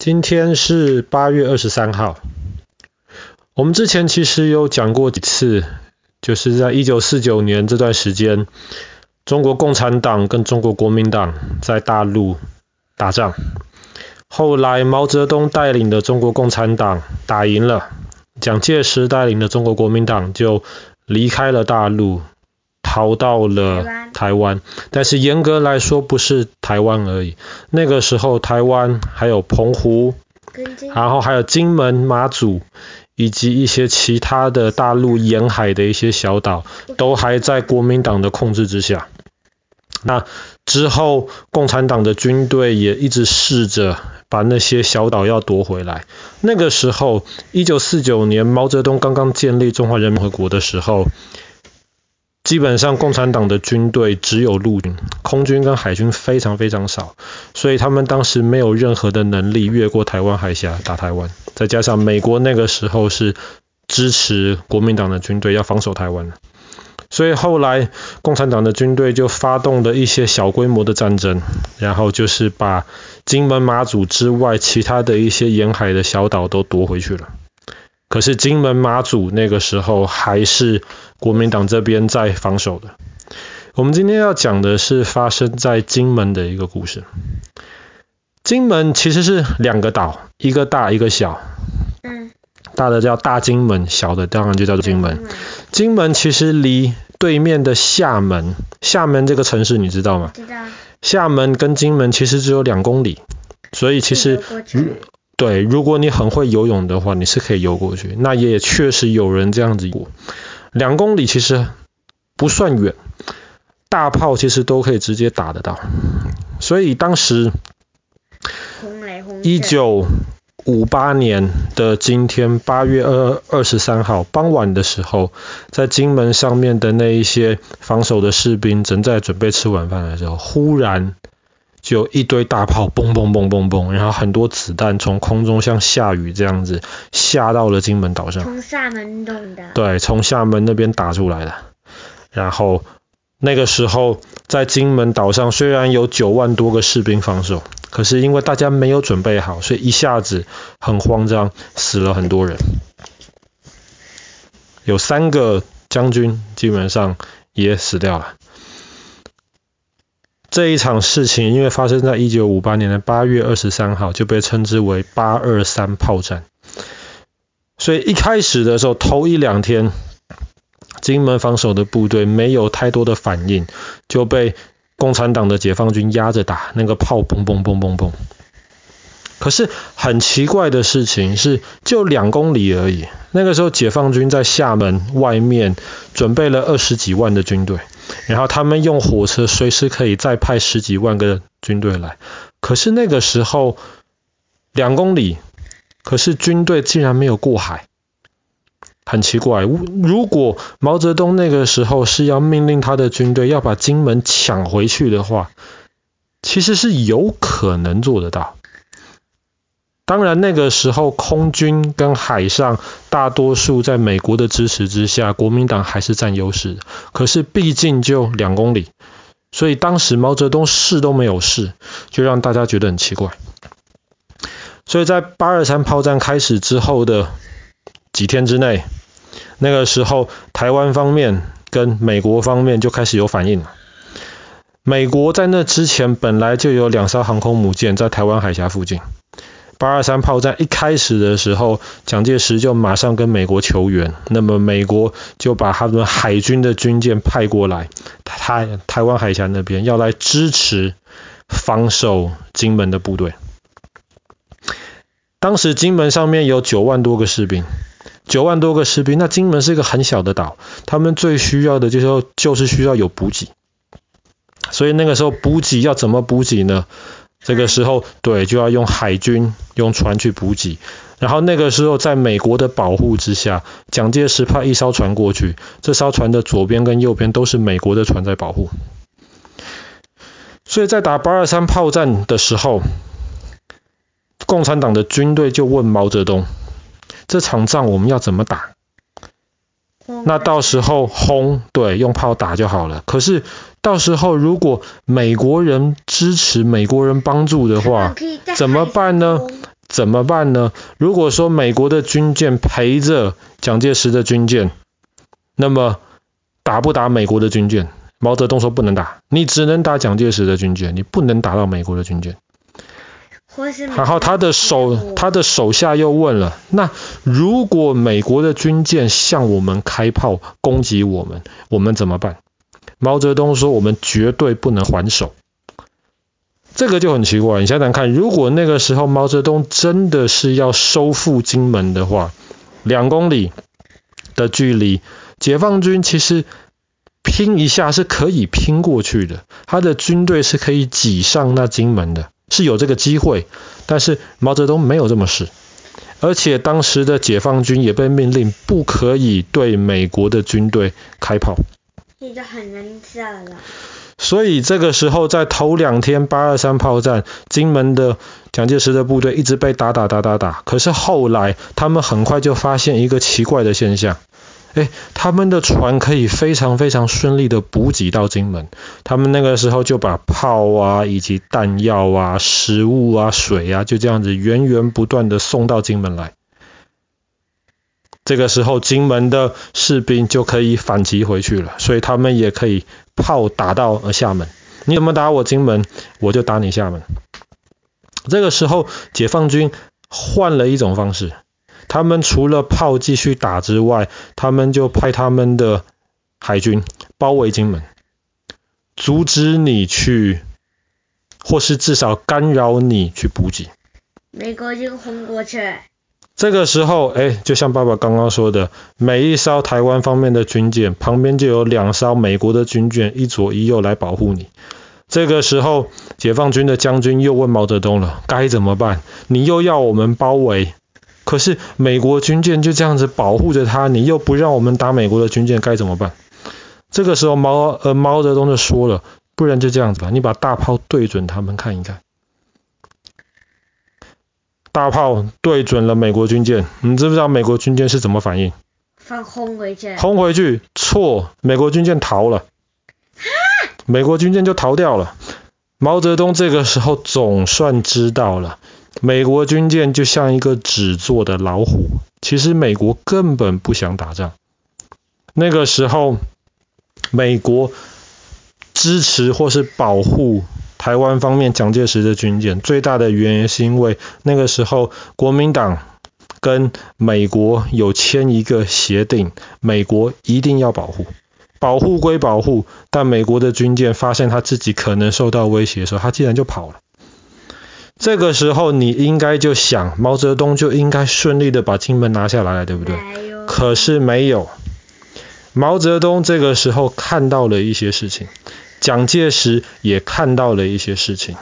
今天是八月二十三号。我们之前其实有讲过几次，就是在一九四九年这段时间，中国共产党跟中国国民党在大陆打仗。后来毛泽东带领的中国共产党打赢了，蒋介石带领的中国国民党就离开了大陆。逃到了台湾，但是严格来说不是台湾而已。那个时候台湾还有澎湖，然后还有金门、马祖，以及一些其他的大陆沿海的一些小岛，都还在国民党的控制之下。那之后，共产党的军队也一直试着把那些小岛要夺回来。那个时候，一九四九年毛泽东刚刚建立中华人民共和国的时候。基本上，共产党的军队只有陆军，空军跟海军非常非常少，所以他们当时没有任何的能力越过台湾海峡打台湾。再加上美国那个时候是支持国民党的军队要防守台湾，所以后来共产党的军队就发动了一些小规模的战争，然后就是把金门、马祖之外其他的一些沿海的小岛都夺回去了。可是金门、马祖那个时候还是国民党这边在防守的。我们今天要讲的是发生在金门的一个故事。金门其实是两个岛，一个大一个小。嗯。大的叫大金门，小的当然就叫做金门。金门其实离对面的厦门，厦门这个城市你知道吗？知道。厦门跟金门其实只有两公里，所以其实。对，如果你很会游泳的话，你是可以游过去。那也确实有人这样子过。两公里其实不算远，大炮其实都可以直接打得到。所以当时一九五八年的今天八月二二十三号傍晚的时候，在金门上面的那一些防守的士兵正在准备吃晚饭的时候，忽然。就一堆大炮，嘣嘣嘣嘣嘣，然后很多子弹从空中像下雨这样子下到了金门岛上。从厦门弄的。对，从厦门那边打出来的。然后那个时候在金门岛上虽然有九万多个士兵防守，可是因为大家没有准备好，所以一下子很慌张，死了很多人。有三个将军基本上也死掉了。这一场事情因为发生在一九五八年的八月二十三号，就被称之为八二三炮战。所以一开始的时候，头一两天，金门防守的部队没有太多的反应，就被共产党的解放军压着打，那个炮嘣嘣嘣嘣嘣。可是很奇怪的事情是，就两公里而已。那个时候，解放军在厦门外面准备了二十几万的军队。然后他们用火车随时可以再派十几万个军队来，可是那个时候两公里，可是军队竟然没有过海，很奇怪。如果毛泽东那个时候是要命令他的军队要把金门抢回去的话，其实是有可能做得到。当然，那个时候空军跟海上大多数在美国的支持之下，国民党还是占优势。可是毕竟就两公里，所以当时毛泽东试都没有试，就让大家觉得很奇怪。所以在八二三炮战开始之后的几天之内，那个时候台湾方面跟美国方面就开始有反应了。美国在那之前本来就有两艘航空母舰在台湾海峡附近。八二三炮战一开始的时候，蒋介石就马上跟美国求援，那么美国就把他们海军的军舰派过来，台台湾海峡那边要来支持防守金门的部队。当时金门上面有九万多个士兵，九万多个士兵，那金门是一个很小的岛，他们最需要的就是就是需要有补给，所以那个时候补给要怎么补给呢？这个时候，对，就要用海军用船去补给。然后那个时候，在美国的保护之下，蒋介石派一艘船过去，这艘船的左边跟右边都是美国的船在保护。所以在打八二三炮战的时候，共产党的军队就问毛泽东：这场仗我们要怎么打？那到时候轰，对，用炮打就好了。可是到时候如果美国人支持、美国人帮助的话，怎么办呢？怎么办呢？如果说美国的军舰陪着蒋介石的军舰，那么打不打美国的军舰？毛泽东说不能打，你只能打蒋介石的军舰，你不能打到美国的军舰。然后他的手，他的手下又问了：那如果美国的军舰向我们开炮攻击我们，我们怎么办？毛泽东说：我们绝对不能还手。这个就很奇怪，你想想看，如果那个时候毛泽东真的是要收复金门的话，两公里的距离，解放军其实。拼一下是可以拼过去的，他的军队是可以挤上那金门的，是有这个机会。但是毛泽东没有这么试，而且当时的解放军也被命令不可以对美国的军队开炮。这就很难受了。所以这个时候，在头两天八二三炮战，金门的蒋介石的部队一直被打打打打打。可是后来他们很快就发现一个奇怪的现象。哎，他们的船可以非常非常顺利的补给到金门。他们那个时候就把炮啊，以及弹药啊、食物啊、水啊，就这样子源源不断的送到金门来。这个时候，金门的士兵就可以反击回去了，所以他们也可以炮打到厦门。你怎么打我金门，我就打你厦门。这个时候，解放军换了一种方式。他们除了炮继续打之外，他们就派他们的海军包围金门，阻止你去，或是至少干扰你去补给。美国就轰过去。这个时候，哎，就像爸爸刚刚说的，每一艘台湾方面的军舰旁边就有两艘美国的军舰，一左一右来保护你。这个时候，解放军的将军又问毛泽东了：该怎么办？你又要我们包围？可是美国军舰就这样子保护着他，你又不让我们打美国的军舰，该怎么办？这个时候毛呃毛泽东就说了，不然就这样子吧，你把大炮对准他们看一看。大炮对准了美国军舰，你知不知道美国军舰是怎么反应？放轰回去。轰回去，错，美国军舰逃了。啊！美国军舰就逃掉了。毛泽东这个时候总算知道了。美国军舰就像一个纸做的老虎，其实美国根本不想打仗。那个时候，美国支持或是保护台湾方面蒋介石的军舰，最大的原因是因为那个时候国民党跟美国有签一个协定，美国一定要保护。保护归保护，但美国的军舰发现他自己可能受到威胁的时候，他竟然就跑了。这个时候你应该就想，毛泽东就应该顺利的把金门拿下来了，对不对？可是没有。毛泽东这个时候看到了一些事情，蒋介石也看到了一些事情，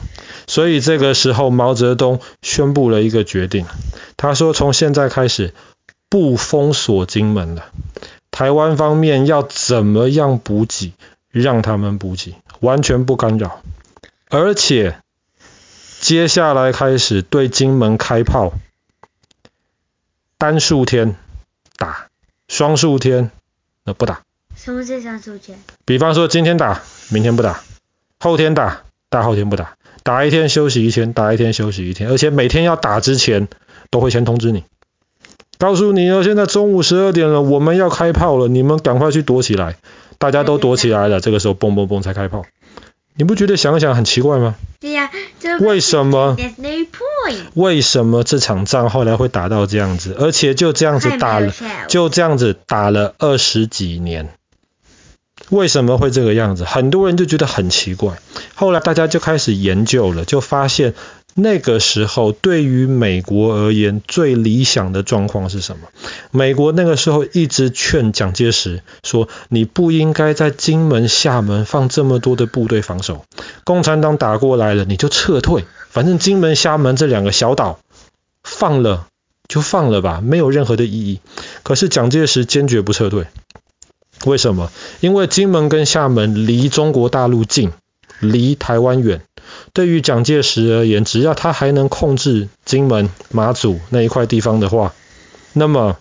所以这个时候毛泽东宣布了一个决定，他说从现在开始不封锁金门了，台湾方面要怎么样补给，让他们补给，完全不干扰，而且。接下来开始对金门开炮，单数天打，双数天那不打。什么是双数天？比方说今天打，明天不打，后天打，大后天不打，打一天休息一天，打一天休息一天，而且每天要打之前都会先通知你，告诉你哦，现在中午十二点了，我们要开炮了，你们赶快去躲起来。大家都躲起来了，这个时候嘣嘣嘣才开炮。你不觉得想想很奇怪吗？对呀，为什么？为什么这场仗后来会打到这样子？而且就这样子打了，就这样子打了二十几年。为什么会这个样子？很多人就觉得很奇怪。后来大家就开始研究了，就发现。那个时候，对于美国而言，最理想的状况是什么？美国那个时候一直劝蒋介石说：“你不应该在金门、厦门放这么多的部队防守。共产党打过来了，你就撤退。反正金门、厦门这两个小岛放了就放了吧，没有任何的意义。”可是蒋介石坚决不撤退。为什么？因为金门跟厦门离中国大陆近，离台湾远。对于蒋介石而言，只要他还能控制金门、马祖那一块地方的话，那么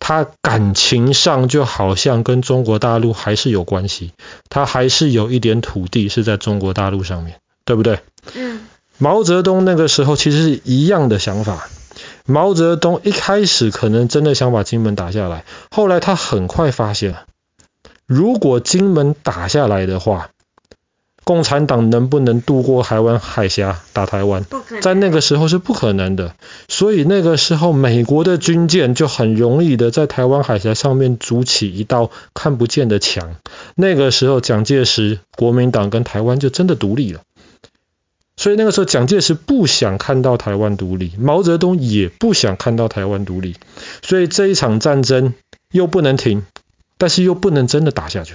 他感情上就好像跟中国大陆还是有关系，他还是有一点土地是在中国大陆上面，对不对？嗯。毛泽东那个时候其实是一样的想法。毛泽东一开始可能真的想把金门打下来，后来他很快发现，如果金门打下来的话，共产党能不能渡过台湾海峡打台湾？在那个时候是不可能的。所以那个时候，美国的军舰就很容易的在台湾海峡上面筑起一道看不见的墙。那个时候，蒋介石、国民党跟台湾就真的独立了。所以那个时候，蒋介石不想看到台湾独立，毛泽东也不想看到台湾独立。所以这一场战争又不能停，但是又不能真的打下去。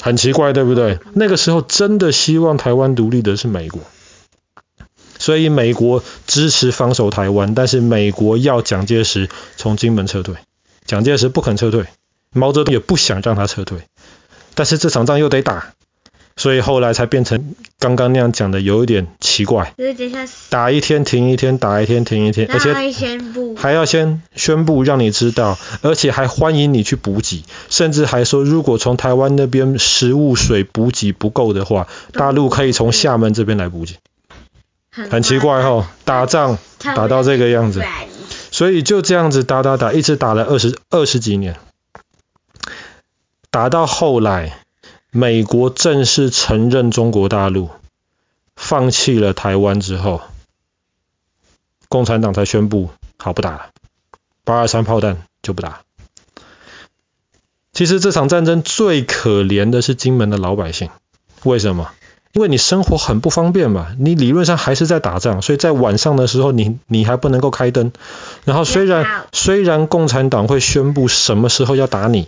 很奇怪，对不对？那个时候真的希望台湾独立的是美国，所以美国支持防守台湾，但是美国要蒋介石从金门撤退，蒋介石不肯撤退，毛泽东也不想让他撤退，但是这场仗又得打。所以后来才变成刚刚那样讲的，有一点奇怪。打一天停一天，打一天停一天，而且还要先宣布让你知道，而且还欢迎你去补给，甚至还说如果从台湾那边食物、水补给不够的话，大陆可以从厦门这边来补给。很奇怪哈，打仗打到这个样子，所以就这样子打打打，一直打了二十二十几年，打到后来。美国正式承认中国大陆，放弃了台湾之后，共产党才宣布好不打了，八二三炮弹就不打。其实这场战争最可怜的是金门的老百姓，为什么？因为你生活很不方便嘛，你理论上还是在打仗，所以在晚上的时候你你还不能够开灯，然后虽然虽然共产党会宣布什么时候要打你。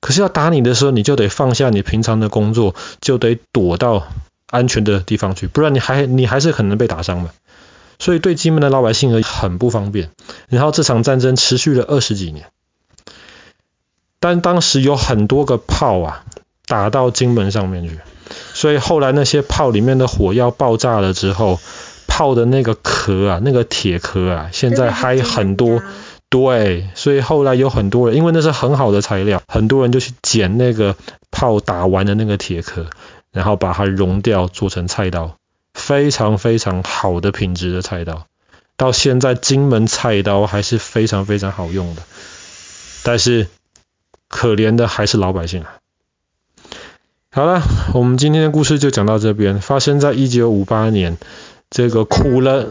可是要打你的时候，你就得放下你平常的工作，就得躲到安全的地方去，不然你还你还是可能被打伤的。所以对金门的老百姓而很不方便。然后这场战争持续了二十几年，但当时有很多个炮啊打到金门上面去，所以后来那些炮里面的火药爆炸了之后，炮的那个壳啊，那个铁壳啊，现在还很多。对，所以后来有很多人，因为那是很好的材料，很多人就去捡那个炮打完的那个铁壳，然后把它熔掉，做成菜刀，非常非常好的品质的菜刀。到现在金门菜刀还是非常非常好用的，但是可怜的还是老百姓啊。好了，我们今天的故事就讲到这边，发生在一九五八年，这个苦了。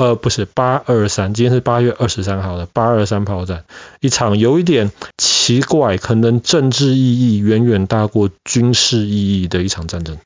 呃，不是八二三，今天是八月二十三号的八二三炮战，一场有一点奇怪，可能政治意义远远大过军事意义的一场战争。